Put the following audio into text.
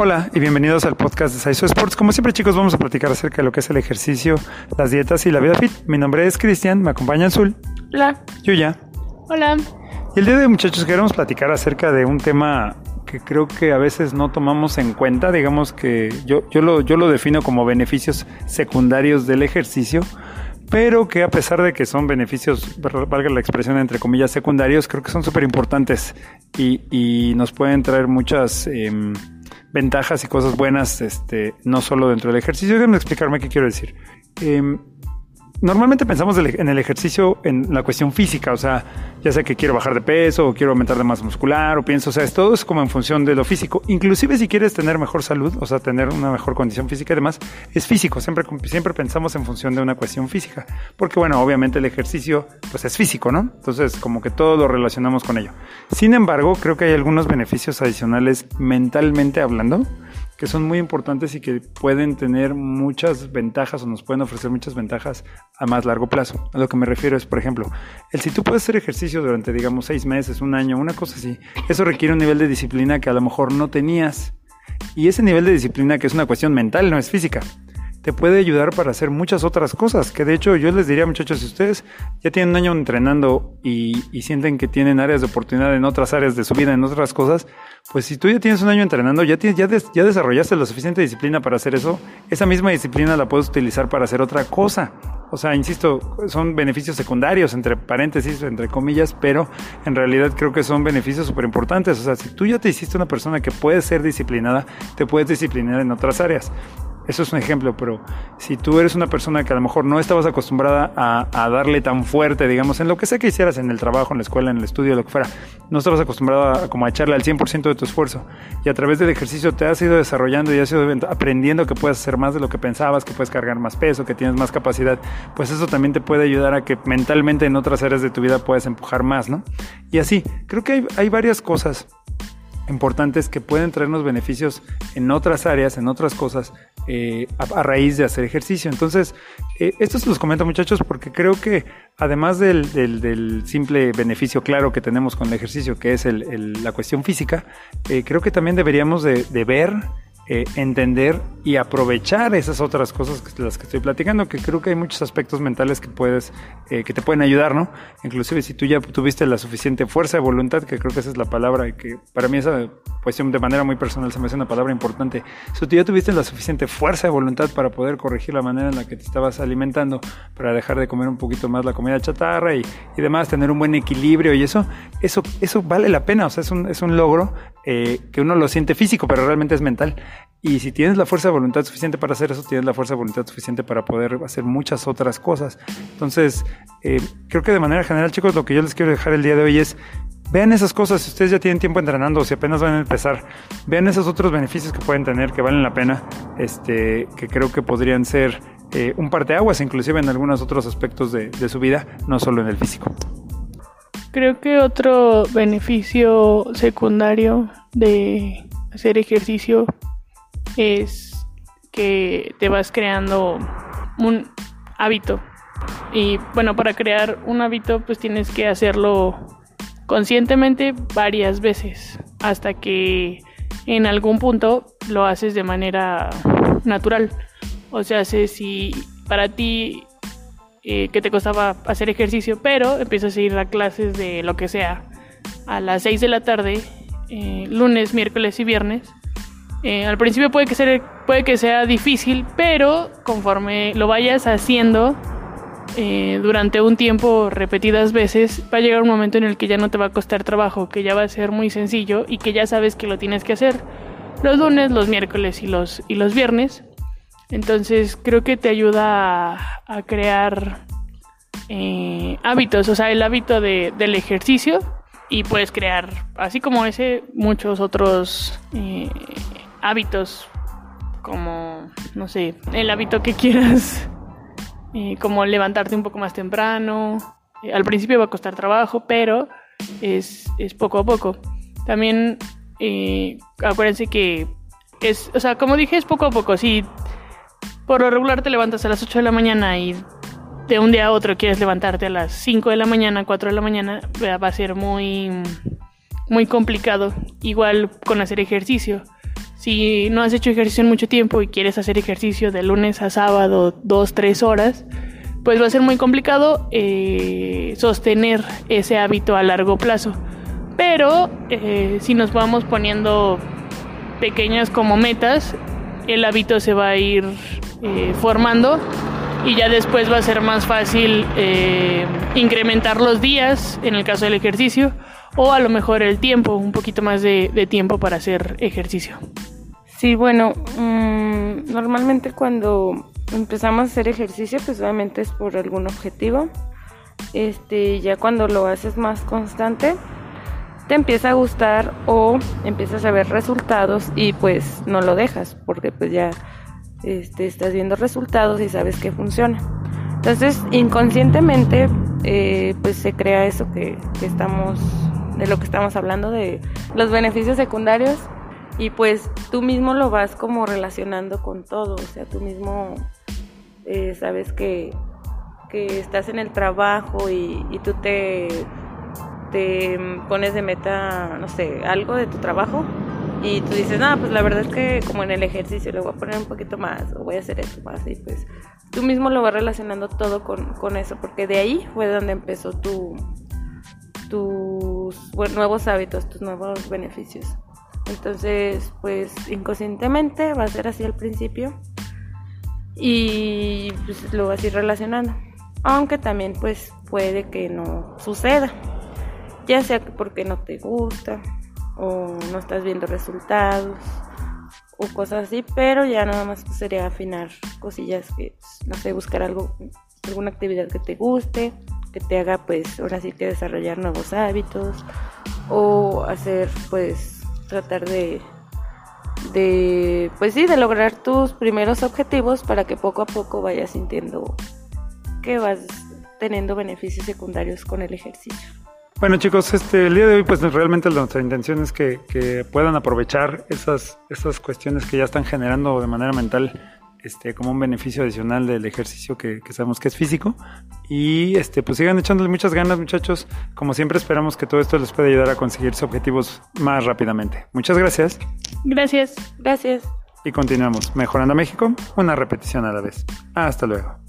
Hola y bienvenidos al podcast de Saiso Sports. Como siempre chicos vamos a platicar acerca de lo que es el ejercicio, las dietas y la vida fit. Mi nombre es Cristian, me acompaña Azul. Hola. Yuya. Hola. Y el día de hoy muchachos queremos platicar acerca de un tema que creo que a veces no tomamos en cuenta, digamos que yo, yo, lo, yo lo defino como beneficios secundarios del ejercicio, pero que a pesar de que son beneficios, valga la expresión entre comillas, secundarios, creo que son súper importantes y, y, nos pueden traer muchas... Eh, ventajas y cosas buenas, este, no solo dentro del ejercicio. Déjenme explicarme qué quiero decir. Eh, normalmente pensamos en el ejercicio en la cuestión física, o sea, ya sea que quiero bajar de peso o quiero aumentar de masa muscular o pienso, o sea, es, todo es como en función de lo físico. Inclusive si quieres tener mejor salud, o sea, tener una mejor condición física y demás, es físico. Siempre, siempre pensamos en función de una cuestión física, porque bueno, obviamente el ejercicio pues es físico, ¿no? Entonces como que todo lo relacionamos con ello. Sin embargo, creo que hay algunos beneficios adicionales mentalmente hablando que son muy importantes y que pueden tener muchas ventajas o nos pueden ofrecer muchas ventajas a más largo plazo. A lo que me refiero es, por ejemplo, el si tú puedes hacer ejercicio durante, digamos, seis meses, un año, una cosa así, eso requiere un nivel de disciplina que a lo mejor no tenías. Y ese nivel de disciplina, que es una cuestión mental, no es física, te puede ayudar para hacer muchas otras cosas. Que de hecho yo les diría, muchachos, si ustedes ya tienen un año entrenando y, sienten que tienen áreas de oportunidad en otras áreas de su vida, en otras cosas, pues si tú ya tienes un año entrenando, ya, tienes, ya, ya desarrollaste la suficiente disciplina para hacer eso, esa misma disciplina la puedes utilizar para hacer otra cosa. O sea, insisto, son beneficios secundarios, entre paréntesis, entre comillas, pero en realidad creo que son beneficios súper importantes. O sea, si tú ya te hiciste una persona que puede ser disciplinada, te puedes disciplinar en otras áreas. Eso es un ejemplo, pero si tú eres una persona que a lo mejor no estabas acostumbrada a, darle tan fuerte, digamos, en lo que sea que hicieras, en el trabajo, en la escuela, en el estudio, lo que fuera, no estabas acostumbrada a, como a echarle al 100% de tu esfuerzo y a través del ejercicio te has ido desarrollando y has ido aprendiendo que puedes hacer más de lo que pensabas, que puedes cargar más peso, que tienes más capacidad, pues eso también te puede ayudar a que mentalmente en otras áreas de tu vida puedas empujar más, ¿no? Y así, creo que hay, hay varias cosas importantes que pueden traernos beneficios en otras áreas, en otras cosas, eh, a, raíz de hacer ejercicio. Entonces, eh, esto se los comento muchachos porque creo que además del, simple beneficio claro que tenemos con el ejercicio, que es el, la cuestión física, eh, creo que también deberíamos de, de ver eh, entender y aprovechar esas otras cosas que las que estoy platicando, que creo que hay muchos aspectos mentales que puedes, eh, que te pueden ayudar, ¿no? Inclusive si tú ya tuviste la suficiente fuerza de voluntad, que creo que esa es la palabra, que para mí esa cuestión de manera muy personal se me hace una palabra importante. Si tú ya tuviste la suficiente fuerza de voluntad para poder corregir la manera en la que te estabas alimentando, para dejar de comer un poquito más la comida chatarra y, y demás, tener un buen equilibrio y eso, eso, eso vale la pena, o sea, es un, es un logro eh, que uno lo siente físico, pero realmente es mental. Y si tienes la fuerza de voluntad suficiente para hacer eso, tienes la fuerza de voluntad suficiente para poder hacer muchas otras cosas. Entonces, eh, creo que de manera general, chicos, lo que yo les quiero dejar el día de hoy es, vean esas cosas, si ustedes ya tienen tiempo entrenando si apenas van a empezar, vean esos otros beneficios que pueden tener, que valen la pena, este, que creo que podrían ser eh, un parteaguas, inclusive en algunos otros aspectos de su vida, no solo en el físico. Creo que otro beneficio secundario de hacer ejercicio es que te vas creando un hábito. Y bueno, para crear un hábito pues tienes que hacerlo conscientemente varias veces hasta que en algún punto lo haces de manera natural. O sea, si para ti eh, que te costaba hacer ejercicio, pero empiezas a ir a clases de lo que sea a las 6 de la tarde, eh, lunes, miércoles y viernes, eh, al principio puede que, sea, puede que sea difícil, pero conforme lo vayas haciendo eh, durante un tiempo, repetidas veces, va a llegar un momento en el que ya no te va a costar trabajo, que ya va a ser muy sencillo y que ya sabes que lo tienes que hacer los lunes, los miércoles y los, y los viernes. Entonces creo que te ayuda a, crear hábitos, o sea, el hábito de, del ejercicio y puedes crear, así como ese, muchos otros hábitos como, no sé, el hábito que quieras, eh, como levantarte un poco más temprano. Eh, al principio va a costar trabajo, pero es, es poco a poco. También eh, acuérdense que es, o sea, como dije, es poco a poco. Si por lo regular te levantas a las 8 de la mañana y de un día a otro quieres levantarte a las 5 de la mañana, 4 de la mañana, va a ser muy, muy complicado. Igual con hacer ejercicio Si no has hecho ejercicio en mucho tiempo y quieres hacer ejercicio de lunes a sábado, dos, tres horas, pues va a ser muy complicado eh, sostener ese hábito a largo plazo. Pero eh, si nos vamos poniendo pequeñas como metas, el hábito se va a ir eh, formando y ya después va a ser más fácil incrementar los días en el caso del ejercicio o a lo mejor el tiempo, un poquito más de, tiempo para hacer ejercicio. Sí, bueno, mm, normalmente cuando empezamos a hacer ejercicio, pues obviamente es por algún objetivo. Este, ya cuando lo haces más constante, te empieza a gustar o empiezas a ver resultados y pues no lo dejas porque pues ya este, estás viendo resultados y sabes que funciona. Entonces, inconscientemente, eh, pues se crea eso que, estamos de lo que estamos hablando, de los beneficios secundarios. Y pues tú mismo lo vas como relacionando con todo, o sea, tú mismo eh, sabes que, que, estás en el trabajo y, y tú te, te pones de meta, no sé, algo de tu trabajo y tú dices, no, pues la verdad es que como en el ejercicio le voy a poner un poquito más o voy a hacer esto más y pues tú mismo lo vas relacionando todo con, con eso, porque de ahí fue donde empezó tu, tus nuevos hábitos, tus nuevos beneficios. Entonces, pues inconscientemente va a ser así al principio y pues, lo vas a ir relacionando. Aunque también pues puede que no suceda, ya sea porque no te gusta o no estás viendo resultados o cosas así, pero ya nada más sería afinar cosillas que, pues, no sé, buscar algo, alguna actividad que te guste que te haga pues ahora sí que desarrollar nuevos hábitos o hacer pues tratar de de pues sí de lograr tus primeros objetivos para que poco a poco vayas sintiendo que vas teniendo beneficios secundarios con el ejercicio. Bueno chicos, este, el día de hoy pues realmente nuestra intención es que, que puedan aprovechar esas, esas cuestiones que ya están generando de manera mental este, como un beneficio adicional del ejercicio que, sabemos que es físico. Y este, pues sigan echándole muchas ganas, muchachos. Como siempre, esperamos que todo esto les pueda ayudar a conseguir sus objetivos más rápidamente. Muchas gracias. Gracias. Gracias. Y continuamos. Mejorando México, una repetición a la vez. Hasta luego.